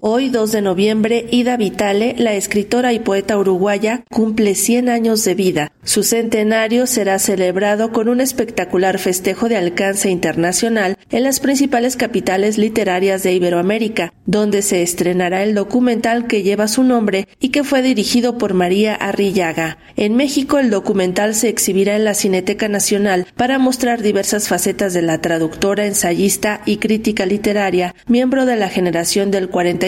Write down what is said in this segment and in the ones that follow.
Hoy, 2 de noviembre, Ida Vitale, la escritora y poeta uruguaya, cumple 100 años de vida. Su centenario será celebrado con un espectacular festejo de alcance internacional en las principales capitales literarias de Iberoamérica, donde se estrenará el documental que lleva su nombre y que fue dirigido por María Arrillaga. En México, el documental se exhibirá en la Cineteca Nacional para mostrar diversas facetas de la traductora, ensayista y crítica literaria, miembro de la generación del 40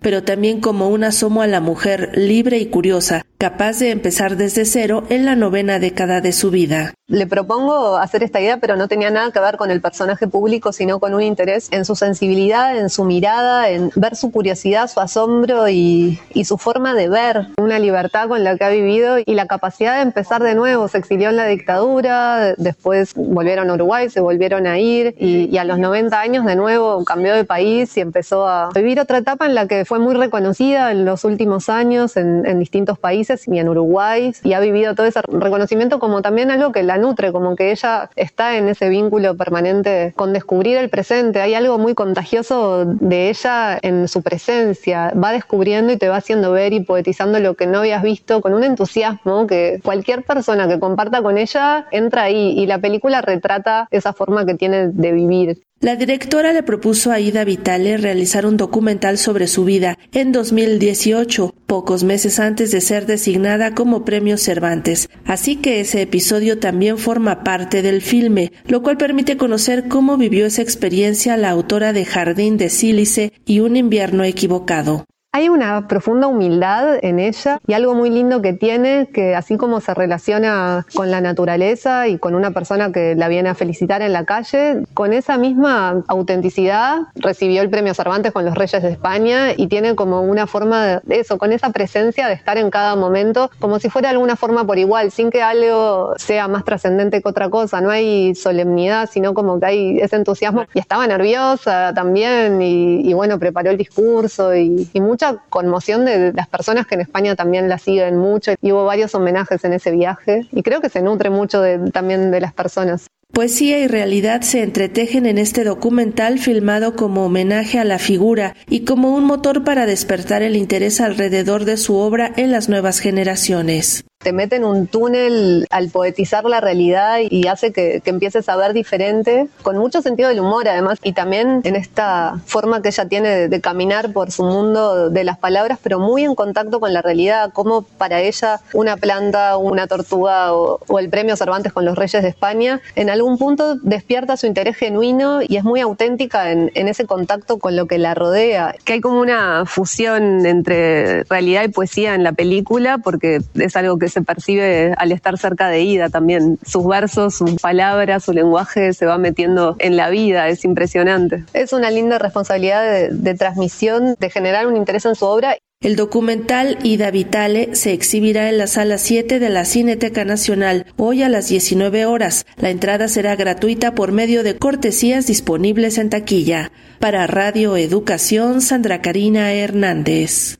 pero también como un asomo a la mujer libre y curiosa, capaz de empezar desde cero en la novena década de su vida. Le propongo hacer esta idea, pero no tenía nada que ver con el personaje público, sino con un interés en su sensibilidad, en su mirada, en ver su curiosidad, su asombro y, su forma de ver, una libertad con la que ha vivido y la capacidad de empezar de nuevo. Se exilió en la dictadura, después volvieron a Uruguay, se volvieron a ir y, a los 90 años de nuevo cambió de país y empezó a vivir otra etapa en la que fue muy reconocida en los últimos años en, en distintos países y en Uruguay y ha vivido todo ese reconocimiento como también algo que la nutre, como que ella está en ese vínculo permanente con descubrir el presente. Hay algo muy contagioso de ella en su presencia. Va descubriendo y te va haciendo ver y poetizando lo que no habías visto con un entusiasmo que cualquier persona que comparta con ella entra ahí y la película retrata esa forma que tiene de vivir. La directora le propuso a Ida Vitale realizar un documental sobre su vida en 2018, pocos meses antes de ser designada como Premio Cervantes. Así que ese episodio también forma parte del filme, lo cual permite conocer cómo vivió esa experiencia la autora de Jardín de Sílice y Un invierno equivocado. Hay una profunda humildad en ella y algo muy lindo que tiene, que así como se relaciona con la naturaleza y con una persona que la viene a felicitar en la calle, con esa misma autenticidad recibió el premio Cervantes con los Reyes de España y tiene como una forma de eso, con esa presencia de estar en cada momento, como si fuera de alguna forma por igual, sin que algo sea más trascendente que otra cosa. No hay solemnidad, sino como que hay ese entusiasmo. Y estaba nerviosa también y, bueno, preparó el discurso y, y mucho mucha conmoción de las personas que en España también la siguen mucho y hubo varios homenajes en ese viaje y creo que se nutre mucho también de las personas. Poesía y realidad se entretejen en este documental filmado como homenaje a la figura y como un motor para despertar el interés alrededor de su obra en las nuevas generaciones te mete en un túnel al poetizar la realidad y hace que, empieces a ver diferente, con mucho sentido del humor además, y también en esta forma que ella tiene de, caminar por su mundo de las palabras, pero muy en contacto con la realidad, como para ella una planta, una tortuga o, el premio Cervantes con los Reyes de España, en algún punto despierta su interés genuino y es muy auténtica en, en ese contacto con lo que la rodea, que hay como una fusión entre realidad y poesía en la película, porque es algo que se percibe al estar cerca de Ida también. Sus versos, sus palabras, su lenguaje se va metiendo en la vida, es impresionante. Es una linda responsabilidad de, de transmisión, de generar un interés en su obra el documental Ida Vitale se exhibirá en la sala 7 de la Cineteca Nacional hoy a las 19 horas. La entrada será gratuita por medio de cortesías disponibles en taquilla. Para Radio Educación, Sandra Karina Hernández.